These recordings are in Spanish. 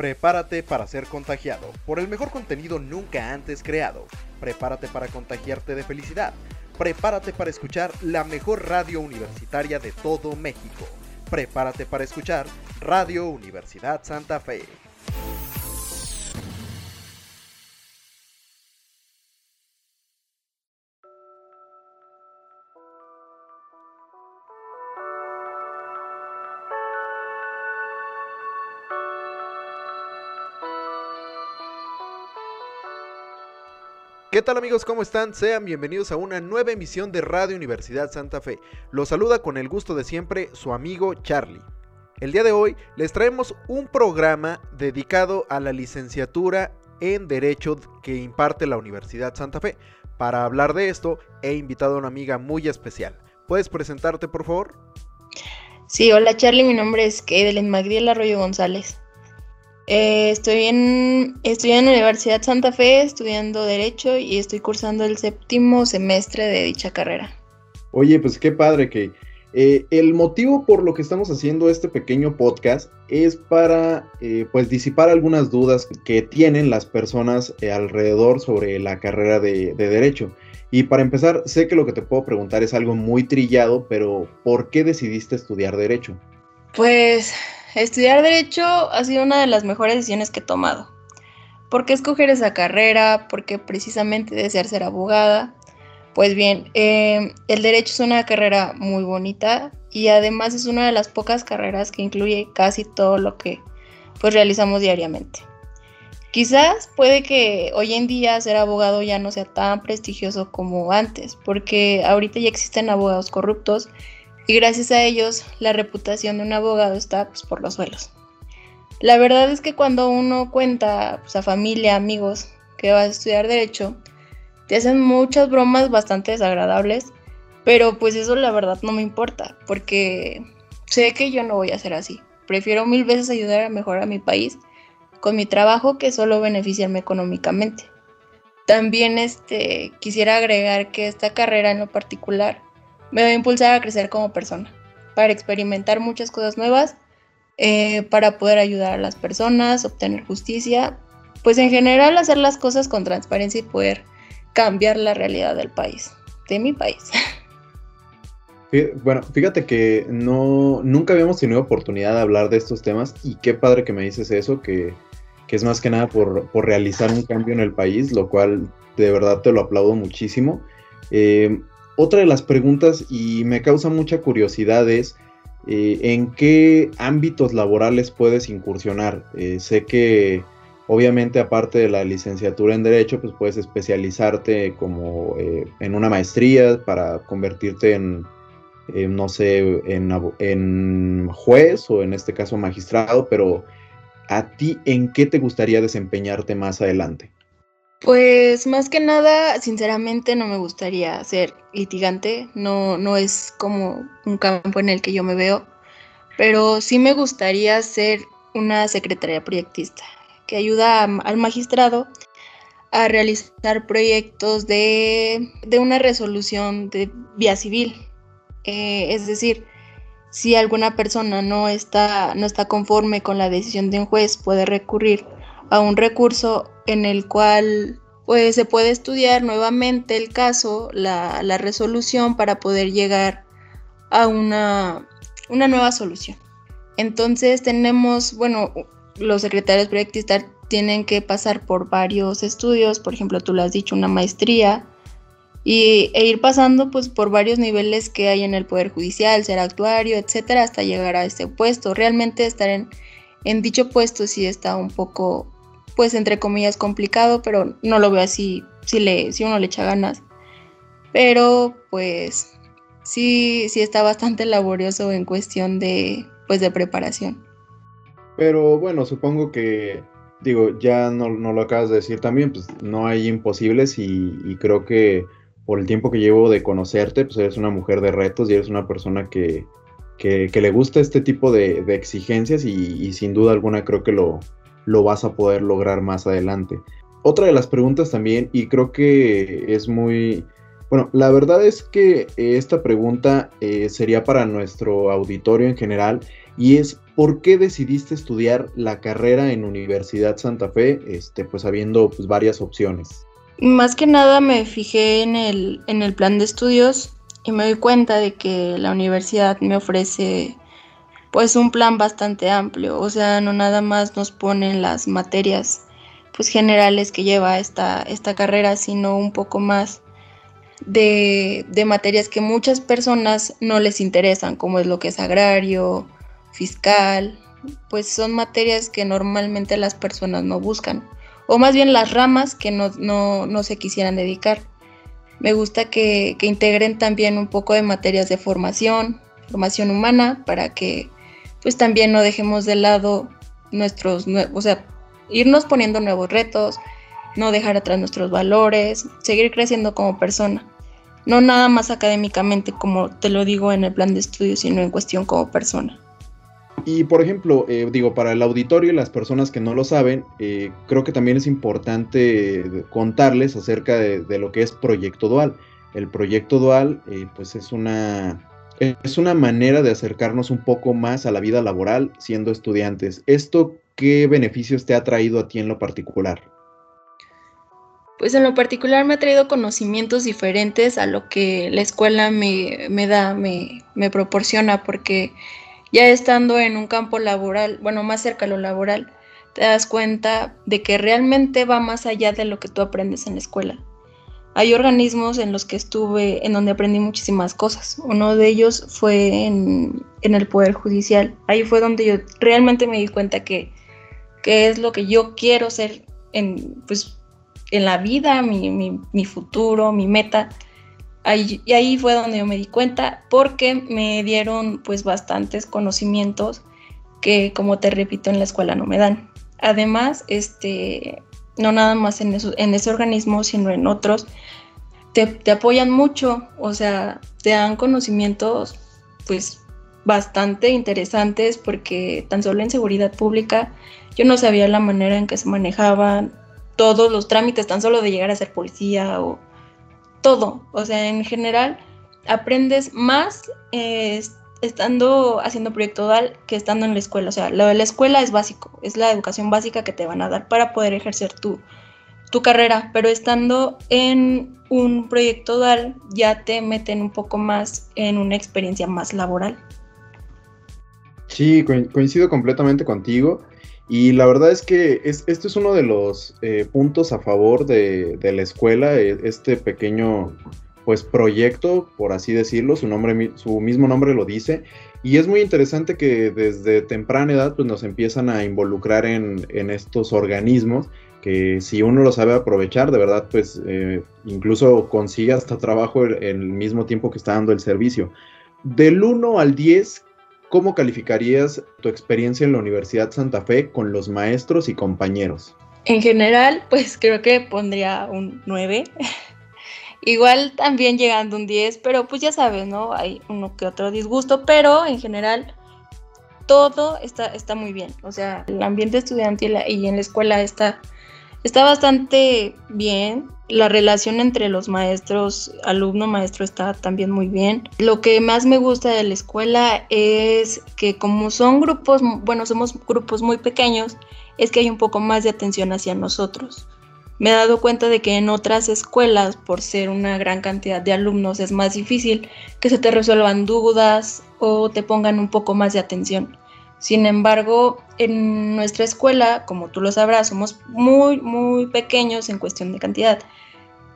Prepárate para ser contagiado por el mejor contenido nunca antes creado. Prepárate para contagiarte de felicidad. Prepárate para escuchar la mejor radio universitaria de todo México. Prepárate para escuchar Radio Universidad Santa Fe. ¿Qué tal amigos? ¿Cómo están? Sean bienvenidos a una nueva emisión de Radio Universidad Santa Fe. Los saluda con el gusto de siempre su amigo Charlie. El día de hoy les traemos un programa dedicado a la licenciatura en Derecho que imparte la Universidad Santa Fe. Para hablar de esto he invitado a una amiga muy especial. ¿Puedes presentarte por favor? Sí, hola Charlie, mi nombre es Evelyn Magdiel Arroyo González. Eh, estoy, en, estoy en la Universidad Santa Fe estudiando Derecho y estoy cursando el séptimo semestre de dicha carrera. Oye, pues qué padre que eh, el motivo por lo que estamos haciendo este pequeño podcast es para eh, pues disipar algunas dudas que tienen las personas alrededor sobre la carrera de, de Derecho. Y para empezar, sé que lo que te puedo preguntar es algo muy trillado, pero ¿por qué decidiste estudiar Derecho? Pues estudiar derecho ha sido una de las mejores decisiones que he tomado. ¿Por qué escoger esa carrera? ¿Por qué precisamente desear ser abogada? Pues bien, eh, el derecho es una carrera muy bonita y además es una de las pocas carreras que incluye casi todo lo que pues realizamos diariamente. Quizás puede que hoy en día ser abogado ya no sea tan prestigioso como antes, porque ahorita ya existen abogados corruptos y gracias a ellos la reputación de un abogado está pues, por los suelos. La verdad es que cuando uno cuenta pues, a familia, amigos que va a estudiar derecho, te hacen muchas bromas bastante desagradables, pero pues eso la verdad no me importa, porque sé que yo no voy a ser así. Prefiero mil veces ayudar a mejorar a mi país con mi trabajo que solo beneficiarme económicamente. También este, quisiera agregar que esta carrera en lo particular me va a impulsar a crecer como persona, para experimentar muchas cosas nuevas, eh, para poder ayudar a las personas, obtener justicia, pues en general hacer las cosas con transparencia y poder cambiar la realidad del país, de mi país. Bueno, fíjate que no, nunca habíamos tenido oportunidad de hablar de estos temas y qué padre que me dices eso, que, que es más que nada por, por, realizar un cambio en el país, lo cual de verdad te lo aplaudo muchísimo. Eh, otra de las preguntas, y me causa mucha curiosidad, es eh, en qué ámbitos laborales puedes incursionar. Eh, sé que obviamente aparte de la licenciatura en Derecho, pues puedes especializarte como eh, en una maestría para convertirte en, no sé, en, en juez o en este caso magistrado, pero a ti, ¿en qué te gustaría desempeñarte más adelante? Pues más que nada, sinceramente no me gustaría ser litigante, no, no es como un campo en el que yo me veo, pero sí me gustaría ser una secretaria proyectista que ayuda al magistrado a realizar proyectos de, una resolución de vía civil. Eh, es decir, si alguna persona no está, no está conforme con la decisión de un juez, puede recurrir a un recurso en el cual pues se puede estudiar nuevamente el caso, la, resolución para poder llegar a una, una, nueva solución. Entonces tenemos, bueno, los secretarios proyectistas tienen que pasar por varios estudios, por ejemplo, tú lo has dicho, una maestría, y, e ir pasando pues por varios niveles que hay en el Poder Judicial, ser actuario, etcétera, hasta llegar a este puesto. Realmente estar en, en dicho puesto sí está un poco pues entre comillas complicado, pero no lo veo así si, le, si uno le echa ganas. Pero pues sí, sí está bastante laborioso en cuestión de, pues, de preparación. Pero bueno, supongo que, digo, ya no, lo acabas de decir también, pues no hay imposibles y, creo que por el tiempo que llevo de conocerte, pues eres una mujer de retos y eres una persona que, le gusta este tipo de, exigencias y, sin duda alguna creo que lo, lo vas a poder lograr más adelante. Otra de las preguntas también, y creo que es muy, Bueno, la verdad es que esta pregunta eh, sería para nuestro auditorio en general y es ¿por qué decidiste estudiar la carrera en Universidad Santa Fe, este, pues habiendo pues, varias opciones? Más que nada me fijé en el, en el plan de estudios y me doy cuenta de que la universidad me ofrece pues un plan bastante amplio, o sea, no nada más nos ponen las materias pues generales que lleva esta, esta carrera, sino un poco más de, de materias que muchas personas no les interesan, como es lo que es agrario, fiscal, pues son materias que normalmente las personas no buscan, o más bien las ramas que no, no, no se quisieran dedicar. Me gusta que, que, integren también un poco de materias de formación, formación humana, para que pues también no dejemos de lado nuestros, o sea, irnos poniendo nuevos retos, no dejar atrás nuestros valores, seguir creciendo como persona. No nada más académicamente como te lo digo en el plan de estudio, sino en cuestión como persona. Y por ejemplo, eh, digo, para el auditorio y las personas que no lo saben, eh, creo que también es importante contarles acerca de, lo que es Proyecto Dual. El Proyecto Dual, eh, pues es una, es una manera de acercarnos un poco más a la vida laboral siendo estudiantes. ¿Esto qué beneficios te ha traído a ti en lo particular? Pues en lo particular me ha traído conocimientos diferentes a lo que la escuela me, da, me, me proporciona, porque ya estando en un campo laboral, bueno, más cerca a lo laboral, te das cuenta de que realmente va más allá de lo que tú aprendes en la escuela. Hay organismos en los que estuve, en donde aprendí muchísimas cosas. Uno de ellos fue en, el Poder Judicial. Ahí fue donde yo realmente me di cuenta que, que es lo que yo quiero ser en, pues, en la vida, mi, mi, mi futuro, mi meta y ahí fue donde yo me di cuenta porque me dieron pues bastantes conocimientos que como te repito en la escuela no me dan. Además, este, no nada más en, en ese organismo, sino en otros, te, te, apoyan mucho, o sea, te dan conocimientos pues bastante interesantes porque tan solo en seguridad pública yo no sabía la manera en que se manejaban todos los trámites, tan solo de llegar a ser policía o todo, o sea, en general aprendes más eh, estando haciendo proyecto DAL que estando en la escuela. O sea, lo de la escuela es básico, es la educación básica que te van a dar para poder ejercer tu, tu carrera, pero estando en un proyecto DAL ya te meten un poco más en una experiencia más laboral. Sí, coincido completamente contigo. Y la verdad es que es, esto es uno de los eh, puntos a favor de, la escuela, e, este pequeño pues proyecto, por así decirlo, su, nombre, su mismo nombre lo dice, y es muy interesante que desde temprana edad pues, nos empiezan a involucrar en, estos organismos que si uno lo sabe aprovechar, de verdad, pues eh, incluso consigue hasta trabajo en el mismo tiempo que está dando el servicio. Del 1 al 10, ¿Cómo calificarías tu experiencia en la Universidad Santa Fe con los maestros y compañeros? En general, pues creo que pondría un 9. Igual también llegando un 10, pero pues ya sabes, ¿no? Hay uno que otro disgusto, pero en general todo está, está muy bien. O sea, el ambiente estudiantil y en la escuela está, está bastante bien. La relación entre los maestros, alumno-maestro está también muy bien. Lo que más me gusta de la escuela es que como son grupos, bueno, somos grupos muy pequeños, es que hay un poco más de atención hacia nosotros. Me he dado cuenta de que en otras escuelas, por ser una gran cantidad de alumnos, es más difícil que se te resuelvan dudas o te pongan un poco más de atención. Sin embargo, en nuestra escuela, como tú lo sabrás, somos muy, muy pequeños en cuestión de cantidad.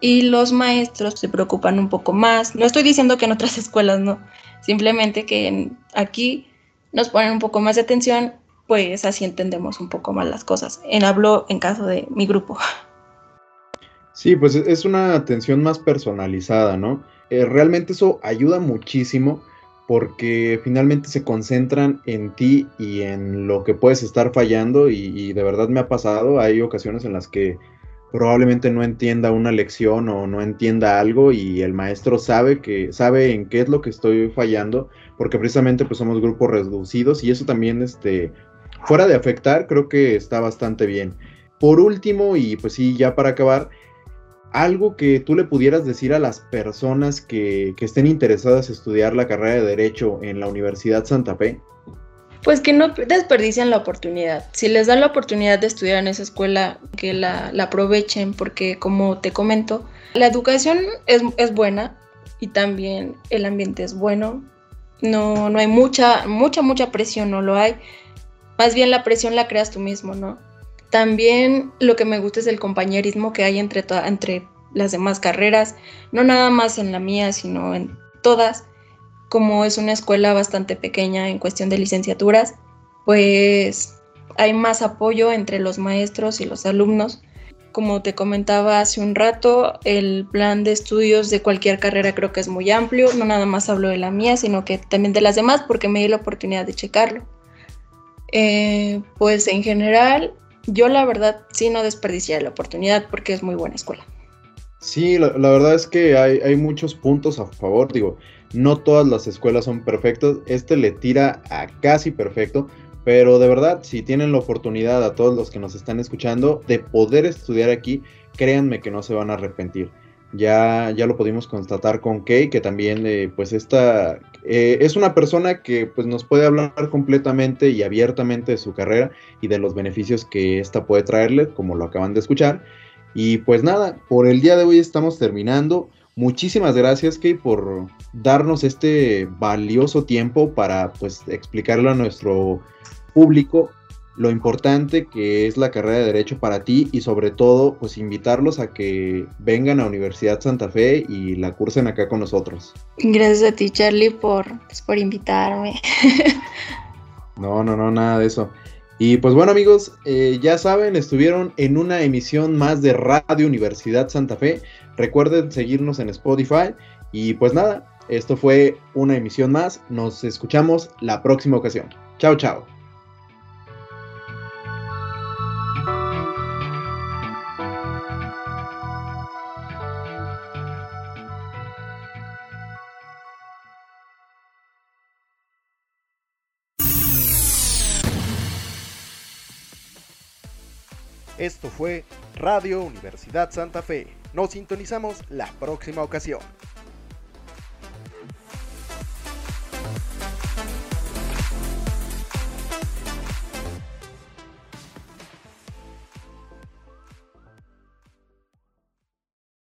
Y los maestros se preocupan un poco más. No estoy diciendo que en otras escuelas no, simplemente que aquí nos ponen un poco más de atención, pues así entendemos un poco más las cosas. En hablo en caso de mi grupo. Sí, pues es una atención más personalizada, ¿no? Eh, realmente eso ayuda muchísimo porque finalmente se concentran en ti y en lo que puedes estar fallando y, de verdad me ha pasado, hay ocasiones en las que probablemente no entienda una lección o no entienda algo y el maestro sabe que sabe en qué es lo que estoy fallando porque precisamente pues somos grupos reducidos y eso también este fuera de afectar creo que está bastante bien. Por último y pues sí ya para acabar algo que tú le pudieras decir a las personas que, que estén interesadas en estudiar la carrera de Derecho en la Universidad Santa Fe. Pues que no desperdicien la oportunidad. Si les dan la oportunidad de estudiar en esa escuela, que la, aprovechen, porque como te comento, la educación es, es, buena y también el ambiente es bueno. No, no hay mucha, mucha, mucha presión, no lo hay. Más bien la presión la creas tú mismo, ¿no? También lo que me gusta es el compañerismo que hay entre, entre las demás carreras, no nada más en la mía, sino en todas como es una escuela bastante pequeña en cuestión de licenciaturas, pues hay más apoyo entre los maestros y los alumnos. Como te comentaba hace un rato, el plan de estudios de cualquier carrera creo que es muy amplio. No nada más hablo de la mía, sino que también de las demás porque me di la oportunidad de checarlo. Eh, pues en general, yo la verdad sí no desperdicié la oportunidad porque es muy buena escuela. Sí, la, verdad es que hay, hay, muchos puntos a favor. Digo, no todas las escuelas son perfectas. Este le tira a casi perfecto. Pero de verdad, si tienen la oportunidad a todos los que nos están escuchando de poder estudiar aquí, créanme que no se van a arrepentir. Ya, ya lo pudimos constatar con Kay, que también eh, pues esta eh, es una persona que pues nos puede hablar completamente y abiertamente de su carrera y de los beneficios que esta puede traerle, como lo acaban de escuchar. Y pues nada, por el día de hoy estamos terminando. Muchísimas gracias, Kay, por darnos este valioso tiempo para pues explicarle a nuestro público lo importante que es la carrera de Derecho para ti y sobre todo pues invitarlos a que vengan a Universidad Santa Fe y la cursen acá con nosotros. Gracias a ti Charlie por, pues, por invitarme. no, no, no, nada de eso. Y pues bueno amigos, eh, ya saben, estuvieron en una emisión más de Radio Universidad Santa Fe. Recuerden seguirnos en Spotify. Y pues nada, esto fue una emisión más. Nos escuchamos la próxima ocasión. Chao, chao. Esto fue Radio Universidad Santa Fe. Nos sintonizamos la próxima ocasión.